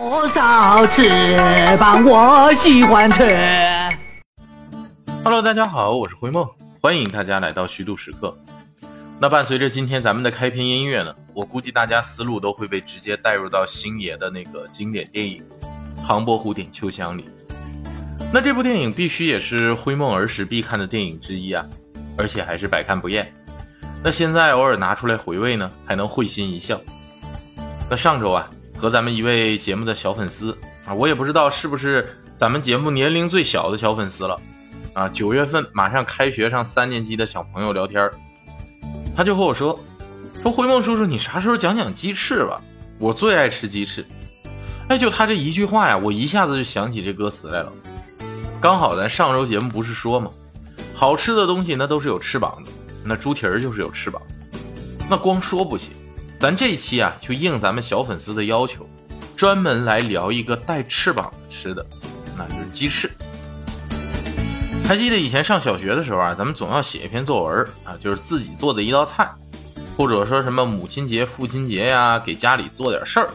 多少翅膀我喜欢吃。Hello，大家好，我是灰梦，欢迎大家来到虚度时刻。那伴随着今天咱们的开篇音乐呢，我估计大家思路都会被直接带入到星爷的那个经典电影《唐伯虎点秋香》里。那这部电影必须也是灰梦儿时必看的电影之一啊，而且还是百看不厌。那现在偶尔拿出来回味呢，还能会心一笑。那上周啊，和咱们一位节目的小粉丝啊，我也不知道是不是咱们节目年龄最小的小粉丝了啊。九月份马上开学上三年级的小朋友聊天他就和我说：“说灰梦叔叔，你啥时候讲讲鸡翅吧？我最爱吃鸡翅。”哎，就他这一句话呀，我一下子就想起这歌词来了。刚好咱上周节目不是说吗？好吃的东西那都是有翅膀的，那猪蹄儿就是有翅膀。那光说不行，咱这一期啊就应咱们小粉丝的要求，专门来聊一个带翅膀吃的，那就是鸡翅。还记得以前上小学的时候啊，咱们总要写一篇作文啊，就是自己做的一道菜，或者说什么母亲节、父亲节呀，给家里做点事儿。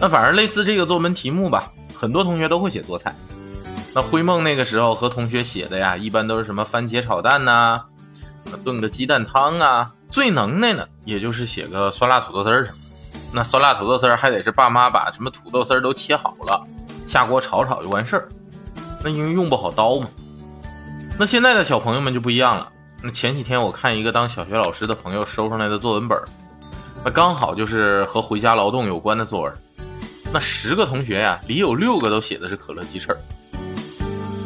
那反正类似这个作文题目吧，很多同学都会写做菜。那灰梦那个时候和同学写的呀，一般都是什么番茄炒蛋呐，炖个鸡蛋汤啊。最能耐的也就是写个酸辣土豆丝儿什么。那酸辣土豆丝儿还得是爸妈把什么土豆丝儿都切好了，下锅炒炒就完事儿。那因为用不好刀嘛。那现在的小朋友们就不一样了。那前几天我看一个当小学老师的朋友收上来的作文本，那刚好就是和回家劳动有关的作文。那十个同学呀，里有六个都写的是可乐鸡翅儿。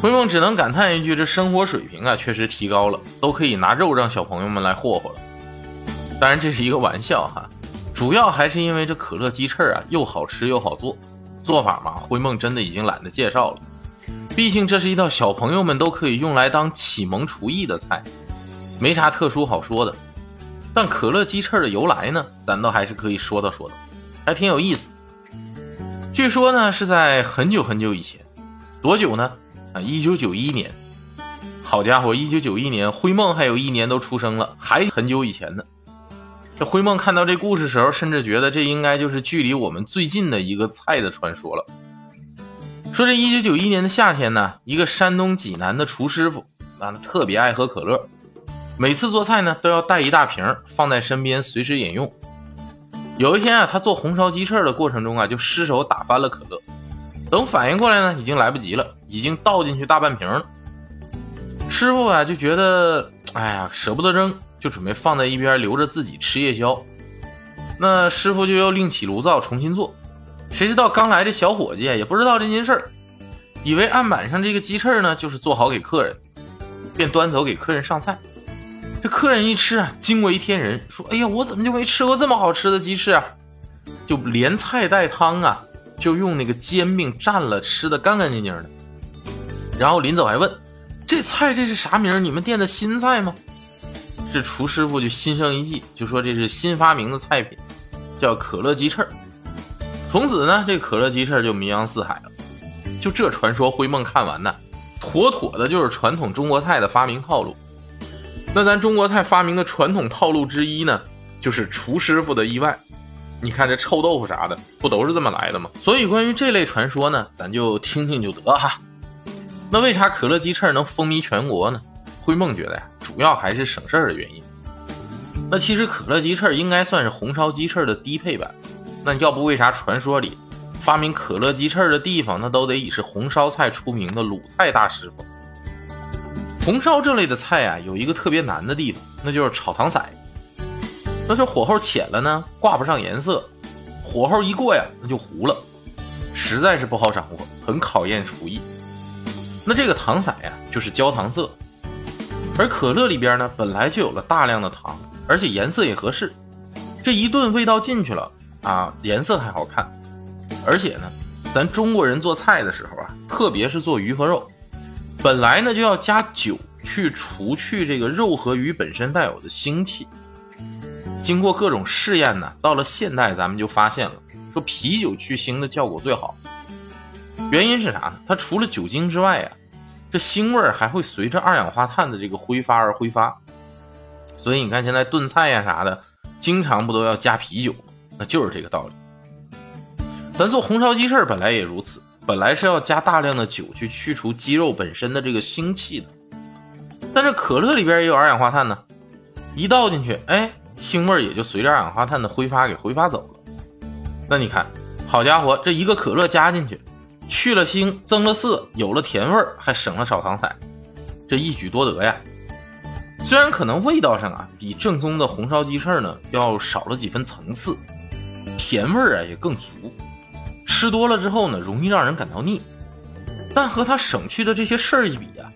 灰梦只能感叹一句：这生活水平啊，确实提高了，都可以拿肉让小朋友们来霍霍了。当然这是一个玩笑哈，主要还是因为这可乐鸡翅啊，又好吃又好做。做法嘛，灰梦真的已经懒得介绍了。毕竟这是一道小朋友们都可以用来当启蒙厨艺的菜，没啥特殊好说的。但可乐鸡翅的由来呢，咱倒还是可以说道说道，还挺有意思。据说呢，是在很久很久以前，多久呢？啊，一九九一年。好家伙，一九九一年，灰梦还有一年都出生了，还很久以前呢。这灰梦看到这故事时候，甚至觉得这应该就是距离我们最近的一个菜的传说了。说这一九九一年的夏天呢，一个山东济南的厨师傅啊，特别爱喝可乐，每次做菜呢都要带一大瓶放在身边，随时饮用。有一天啊，他做红烧鸡翅的过程中啊，就失手打翻了可乐，等反应过来呢，已经来不及了，已经倒进去大半瓶了。师傅啊就觉得，哎呀，舍不得扔，就准备放在一边留着自己吃夜宵。那师傅就又另起炉灶重新做。谁知道刚来的小伙计也不知道这件事儿，以为案板上这个鸡翅呢就是做好给客人，便端走给客人上菜。这客人一吃啊，惊为天人，说：“哎呀，我怎么就没吃过这么好吃的鸡翅啊？”就连菜带汤啊，就用那个煎饼蘸了，吃的干干净净的。然后临走还问：“这菜这是啥名？你们店的新菜吗？”这厨师傅就心生一计，就说这是新发明的菜品，叫可乐鸡翅。从此呢，这可乐鸡翅就名扬四海了。就这传说，灰梦看完呢，妥妥的就是传统中国菜的发明套路。那咱中国菜发明的传统套路之一呢，就是厨师傅的意外。你看这臭豆腐啥的，不都是这么来的吗？所以关于这类传说呢，咱就听听就得哈。那为啥可乐鸡翅能风靡全国呢？灰梦觉得呀，主要还是省事儿的原因。那其实可乐鸡翅应该算是红烧鸡翅的低配版。那要不为啥传说里发明可乐鸡翅的地方，那都得以是红烧菜出名的鲁菜大师傅？红烧这类的菜啊，有一个特别难的地方，那就是炒糖色。那是火候浅了呢，挂不上颜色；火候一过呀，那就糊了，实在是不好掌握，很考验厨艺。那这个糖色呀，就是焦糖色，而可乐里边呢，本来就有了大量的糖，而且颜色也合适，这一顿味道进去了。啊，颜色还好看，而且呢，咱中国人做菜的时候啊，特别是做鱼和肉，本来呢就要加酒去除去这个肉和鱼本身带有的腥气。经过各种试验呢，到了现代咱们就发现了，说啤酒去腥的效果最好。原因是啥呢？它除了酒精之外啊，这腥味还会随着二氧化碳的这个挥发而挥发。所以你看现在炖菜呀啥的，经常不都要加啤酒？那就是这个道理。咱做红烧鸡翅本来也如此，本来是要加大量的酒去去除鸡肉本身的这个腥气的，但是可乐里边也有二氧化碳呢，一倒进去，哎，腥味也就随着二氧化碳的挥发给挥发走了。那你看，好家伙，这一个可乐加进去，去了腥，增了色，有了甜味儿，还省了少糖彩，这一举多得呀！虽然可能味道上啊，比正宗的红烧鸡翅呢要少了几分层次，甜味儿啊也更足。吃多了之后呢，容易让人感到腻，但和他省去的这些事儿一比啊，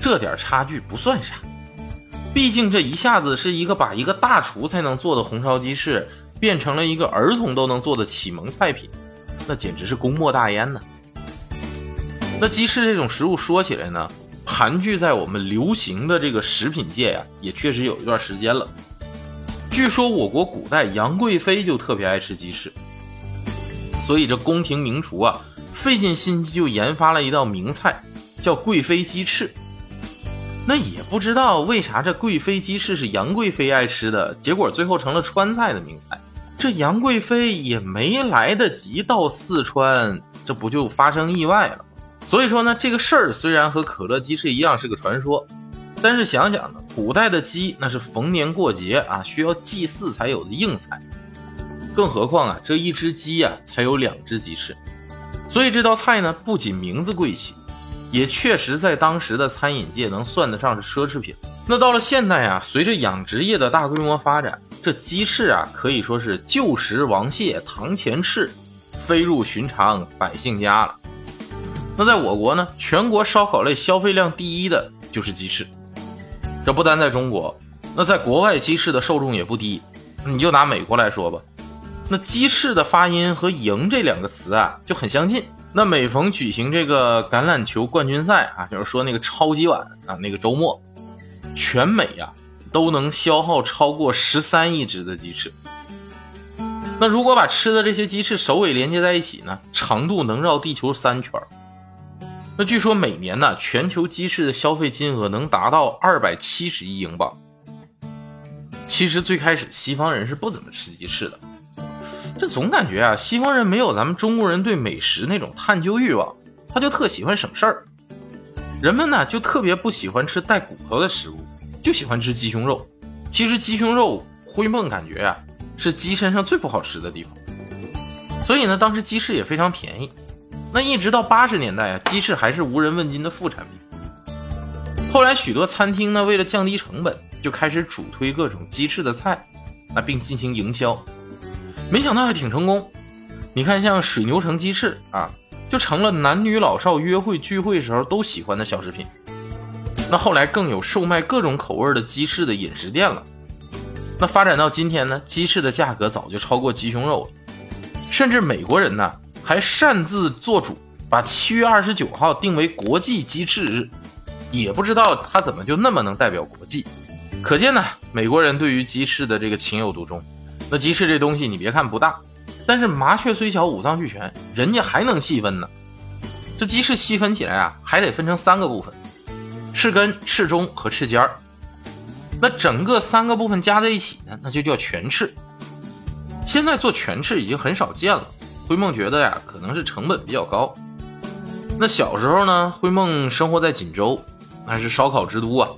这点差距不算啥。毕竟这一下子是一个把一个大厨才能做的红烧鸡翅，变成了一个儿童都能做的启蒙菜品，那简直是功莫大焉呢。那鸡翅这种食物说起来呢，盘踞在我们流行的这个食品界呀，也确实有一段时间了。据说我国古代杨贵妃就特别爱吃鸡翅。所以这宫廷名厨啊，费尽心机就研发了一道名菜，叫贵妃鸡翅。那也不知道为啥这贵妃鸡翅是杨贵妃爱吃的，结果最后成了川菜的名菜。这杨贵妃也没来得及到四川，这不就发生意外了？所以说呢，这个事儿虽然和可乐鸡翅一样是个传说，但是想想呢，古代的鸡那是逢年过节啊需要祭祀才有的硬菜。更何况啊，这一只鸡呀才有两只鸡翅，所以这道菜呢不仅名字贵气，也确实在当时的餐饮界能算得上是奢侈品。那到了现代啊，随着养殖业的大规模发展，这鸡翅啊可以说是旧时王谢堂前翅，飞入寻常百姓家了。那在我国呢，全国烧烤类消费量第一的就是鸡翅。这不单在中国，那在国外鸡翅的受众也不低。你就拿美国来说吧。那鸡翅的发音和“赢”这两个词啊就很相近。那每逢举行这个橄榄球冠军赛啊，就是说那个超级碗啊，那个周末，全美呀都能消耗超过十三亿只的鸡翅。那如果把吃的这些鸡翅首尾连接在一起呢，长度能绕地球三圈。那据说每年呢，全球鸡翅的消费金额能达到二百七十亿英镑。其实最开始西方人是不怎么吃鸡翅的。这总感觉啊，西方人没有咱们中国人对美食那种探究欲望，他就特喜欢省事儿。人们呢就特别不喜欢吃带骨头的食物，就喜欢吃鸡胸肉。其实鸡胸肉，灰梦感觉啊是鸡身上最不好吃的地方。所以呢，当时鸡翅也非常便宜。那一直到八十年代啊，鸡翅还是无人问津的副产品。后来许多餐厅呢，为了降低成本，就开始主推各种鸡翅的菜，那并进行营销。没想到还挺成功，你看像水牛城鸡翅啊，就成了男女老少约会聚会时候都喜欢的小食品。那后来更有售卖各种口味的鸡翅的饮食店了。那发展到今天呢，鸡翅的价格早就超过鸡胸肉了，甚至美国人呢还擅自做主，把七月二十九号定为国际鸡翅日。也不知道他怎么就那么能代表国际，可见呢，美国人对于鸡翅的这个情有独钟。那鸡翅这东西，你别看不大，但是麻雀虽小，五脏俱全，人家还能细分呢。这鸡翅细分起来啊，还得分成三个部分：翅根、翅中和翅尖儿。那整个三个部分加在一起呢，那就叫全翅。现在做全翅已经很少见了，灰梦觉得呀，可能是成本比较高。那小时候呢，灰梦生活在锦州，那是烧烤之都啊。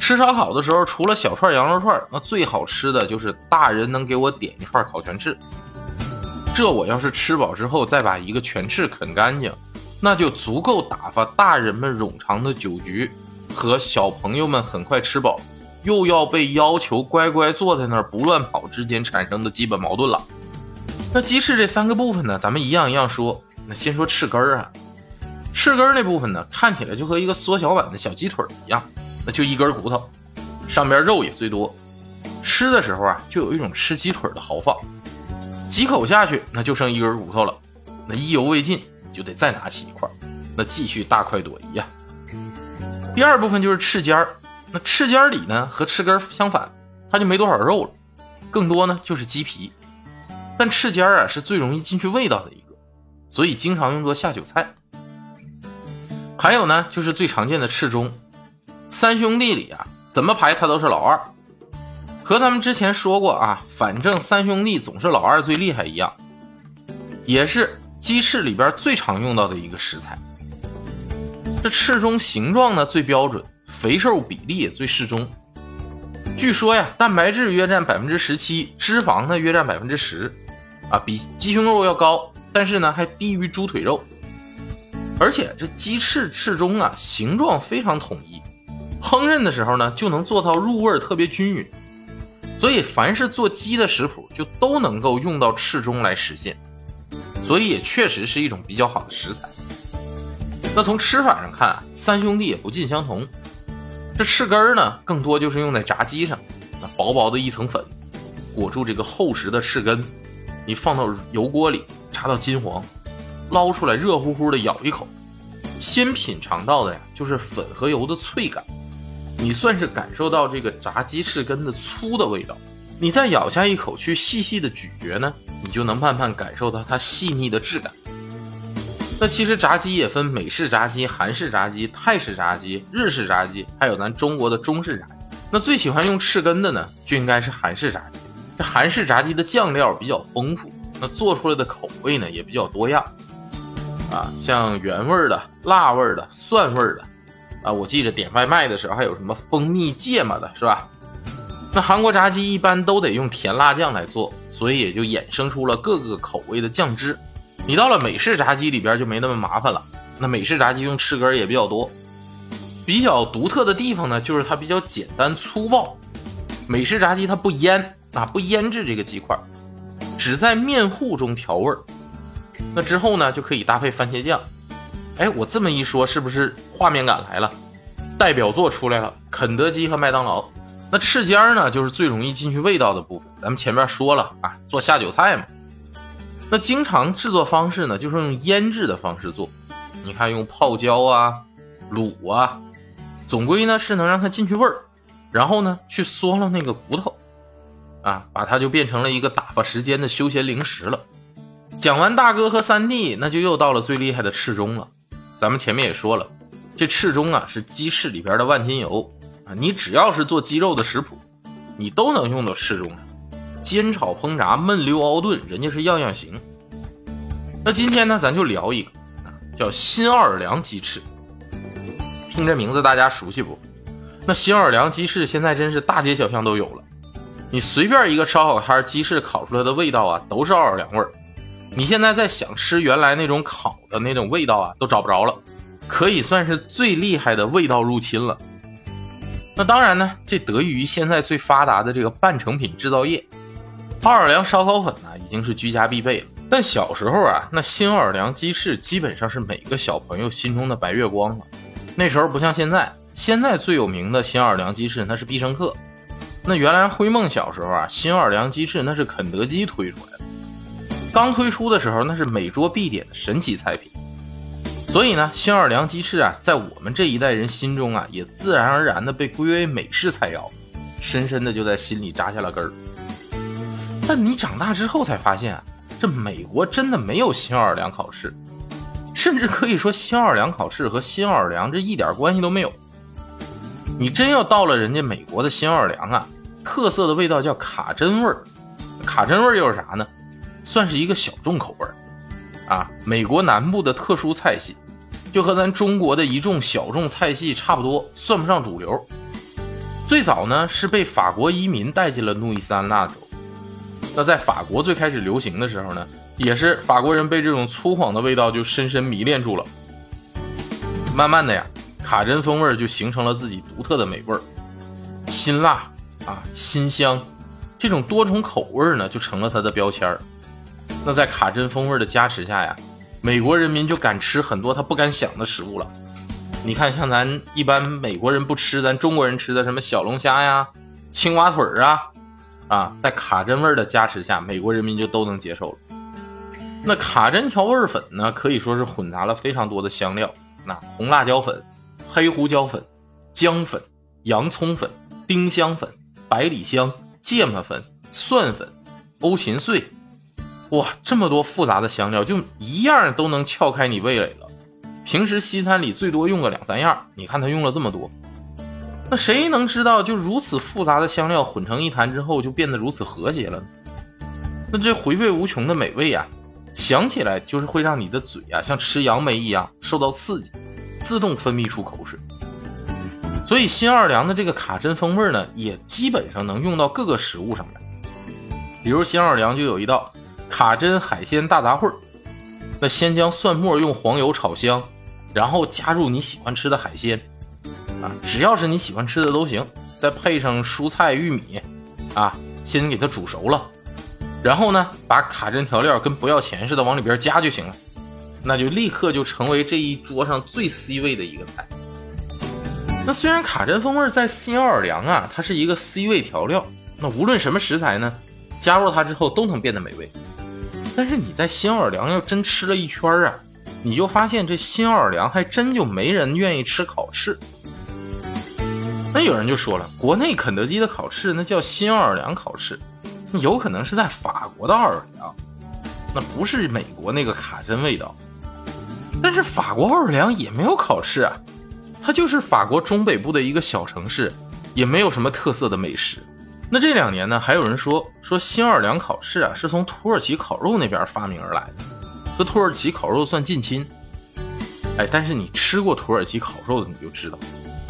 吃烧烤的时候，除了小串羊肉串，那最好吃的就是大人能给我点一串烤全翅。这我要是吃饱之后再把一个全翅啃干净，那就足够打发大人们冗长的酒局和小朋友们很快吃饱，又要被要求乖乖坐在那儿不乱跑之间产生的基本矛盾了。那鸡翅这三个部分呢，咱们一样一样说。那先说翅根儿啊，翅根那部分呢，看起来就和一个缩小版的小鸡腿一样。那就一根骨头，上边肉也最多，吃的时候啊，就有一种吃鸡腿的豪放。几口下去，那就剩一根骨头了，那意犹未尽，就得再拿起一块，那继续大快朵颐呀。第二部分就是翅尖儿，那翅尖儿里呢和翅根相反，它就没多少肉了，更多呢就是鸡皮。但翅尖啊是最容易进去味道的一个，所以经常用作下酒菜。还有呢，就是最常见的翅中。三兄弟里啊，怎么排他都是老二，和他们之前说过啊，反正三兄弟总是老二最厉害一样。也是鸡翅里边最常用到的一个食材。这翅中形状呢最标准，肥瘦比例也最适中。据说呀，蛋白质约占百分之十七，脂肪呢约占百分之十，啊，比鸡胸肉要高，但是呢还低于猪腿肉。而且这鸡翅翅中啊形状非常统一，烹饪的时候呢就能做到入味特别均匀。所以凡是做鸡的食谱就都能够用到翅中来实现，所以也确实是一种比较好的食材。那从吃法上看啊，三兄弟也不尽相同。这翅根儿呢，更多就是用在炸鸡上，那薄薄的一层粉，裹住这个厚实的翅根，你放到油锅里炸到金黄，捞出来热乎乎的咬一口，先品尝到的呀就是粉和油的脆感，你算是感受到这个炸鸡翅根的粗的味道，你再咬下一口去细细的咀嚼呢，你就能慢慢感受到它细腻的质感。那其实炸鸡也分美式炸鸡、韩式炸鸡、泰式炸鸡、日式炸鸡，还有咱中国的中式炸鸡。那最喜欢用翅根的呢，就应该是韩式炸鸡。这韩式炸鸡的酱料比较丰富，那做出来的口味呢也比较多样。啊，像原味的、辣味的、蒜味的。啊，我记着点外卖的时候还有什么蜂蜜芥末的，是吧？那韩国炸鸡一般都得用甜辣酱来做，所以也就衍生出了各个口味的酱汁。你到了美式炸鸡里边就没那么麻烦了。那美式炸鸡用翅根也比较多，比较独特的地方呢，就是它比较简单粗暴。美式炸鸡它不腌啊，不腌制这个鸡块，只在面糊中调味儿。那之后呢，就可以搭配番茄酱。哎，我这么一说，是不是画面感来了？代表作出来了，肯德基和麦当劳。那翅尖儿呢，就是最容易进去味道的部分。咱们前面说了啊，做下酒菜嘛。那经常制作方式呢，就是用腌制的方式做。你看，用泡椒啊、卤啊，总归呢是能让它进去味儿，然后呢去嗦了那个骨头，啊，把它就变成了一个打发时间的休闲零食了。讲完大哥和三弟，那就又到了最厉害的翅中了。咱们前面也说了，这翅中啊是鸡翅里边的万金油啊，你只要是做鸡肉的食谱，你都能用到翅中。煎炒烹炸焖溜熬炖，人家是样样行。那今天呢，咱就聊一个啊，叫新奥尔良鸡翅。听这名字大家熟悉不？那新奥尔良鸡翅现在真是大街小巷都有了。你随便一个烧烤摊，鸡翅烤出来的味道啊，都是奥尔良味儿。你现在再想吃原来那种烤的那种味道啊，都找不着了。可以算是最厉害的味道入侵了。那当然呢，这得益于现在最发达的这个半成品制造业。奥尔良烧烤粉呢，已经是居家必备了。但小时候啊，那新奥尔良鸡翅基本上是每个小朋友心中的白月光了。那时候不像现在，现在最有名的新奥尔良鸡翅那是必胜客。那原来灰梦小时候啊，新奥尔良鸡翅那是肯德基推出来的。刚推出的时候，那是每桌必点的神奇菜品。所以呢，新奥尔良鸡翅啊，在我们这一代人心中啊，也自然而然的被归为美式菜肴，深深的就在心里扎下了根儿。但你长大之后才发现啊，这美国真的没有新奥尔良烤翅，甚至可以说新奥尔良烤翅和新奥尔良这一点关系都没有。你真要到了人家美国的新奥尔良啊，特色的味道叫卡真味儿。卡真味儿又是啥呢？算是一个小众口味儿啊，美国南部的特殊菜系，就和咱中国的一众小众菜系差不多，算不上主流。最早呢是被法国移民带进了路易斯安那州。那在法国最开始流行的时候呢，也是法国人被这种粗犷的味道就深深迷恋住了。慢慢的呀，卡真风味就形成了自己独特的美味儿，辛辣啊，辛香，这种多重口味呢就成了它的标签儿。那在卡真风味的加持下呀，美国人民就敢吃很多他不敢想的食物了。你看，像咱一般美国人不吃，咱中国人吃的什么小龙虾呀、青蛙腿儿啊。啊，在卡真味儿的加持下，美国人民就都能接受了。那卡真调味粉呢，可以说是混杂了非常多的香料，那红辣椒粉、黑胡椒粉、姜粉、洋葱粉、丁香粉、百里香、芥末粉、蒜粉、欧芹碎，哇，这么多复杂的香料，就一样都能撬开你味蕾了。平时西餐里最多用个两三样，你看他用了这么多。那谁能知道，就如此复杂的香料混成一坛之后，就变得如此和谐了呢？那这回味无穷的美味啊，想起来就是会让你的嘴啊像吃杨梅一样受到刺激，自动分泌出口水。所以新奥尔良的这个卡针风味呢，也基本上能用到各个食物上面。比如新奥尔良就有一道卡针海鲜大杂烩儿那先将蒜末用黄油炒香，然后加入你喜欢吃的海鲜，啊，只要是你喜欢吃的都行，再配上蔬菜玉米，啊，先给它煮熟了。然后呢，把卡针调料跟不要钱似的往里边加就行了，那就立刻就成为这一桌上最 C 位的一个菜。那虽然卡针风味在新奥尔良啊，它是一个 C 位调料，那无论什么食材呢，加入它之后都能变得美味。但是你在新奥尔良要真吃了一圈啊，你就发现这新奥尔良还真就没人愿意吃烤翅。那有人就说了，国内肯德基的烤翅那叫新奥尔良烤翅。有可能是在法国的奥尔良，那不是美国那个卡针味道。但是法国奥尔良也没有烤翅啊，它就是法国中北部的一个小城市，也没有什么特色的美食。那这两年呢，还有人说说新奥尔良烤翅啊，是从土耳其烤肉那边发明而来的，和土耳其烤肉算近亲。哎，但是你吃过土耳其烤肉的，你就知道，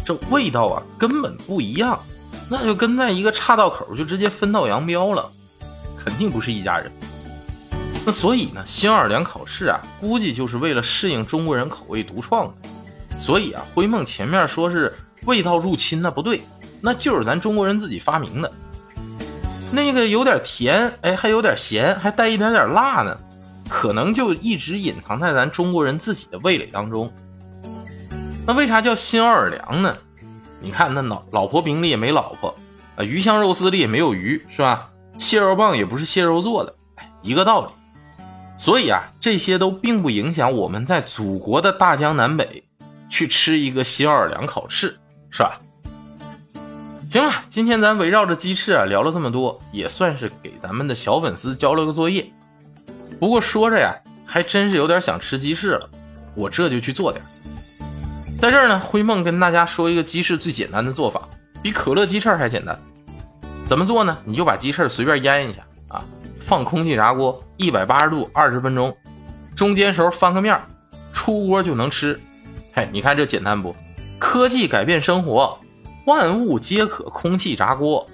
这味道啊根本不一样。那就跟在一个岔道口就直接分道扬镳了，肯定不是一家人。那所以呢，新奥尔良烤翅啊，估计就是为了适应中国人口味独创的。所以啊，灰梦前面说是味道入侵，那不对，那就是咱中国人自己发明的。那个有点甜，哎，还有点咸，还带一点点辣呢，可能就一直隐藏在咱中国人自己的味蕾当中。那为啥叫新奥尔良呢？你看那老老婆饼里也没老婆，啊鱼香肉丝里也没有鱼，是吧？蟹肉棒也不是蟹肉做的，一个道理。所以啊，这些都并不影响我们在祖国的大江南北去吃一个新奥尔良烤翅，是吧？行了，今天咱围绕着鸡翅啊聊了这么多，也算是给咱们的小粉丝交了个作业。不过说着呀，还真是有点想吃鸡翅了，我这就去做点。在这儿呢，灰梦跟大家说一个鸡翅最简单的做法，比可乐鸡翅还简单。怎么做呢？你就把鸡翅随便腌一下，放空气炸锅一百八十度二十分钟，中间时候翻个面儿，出锅就能吃。嘿，你看这简单不？科技改变生活，万物皆可空气炸锅。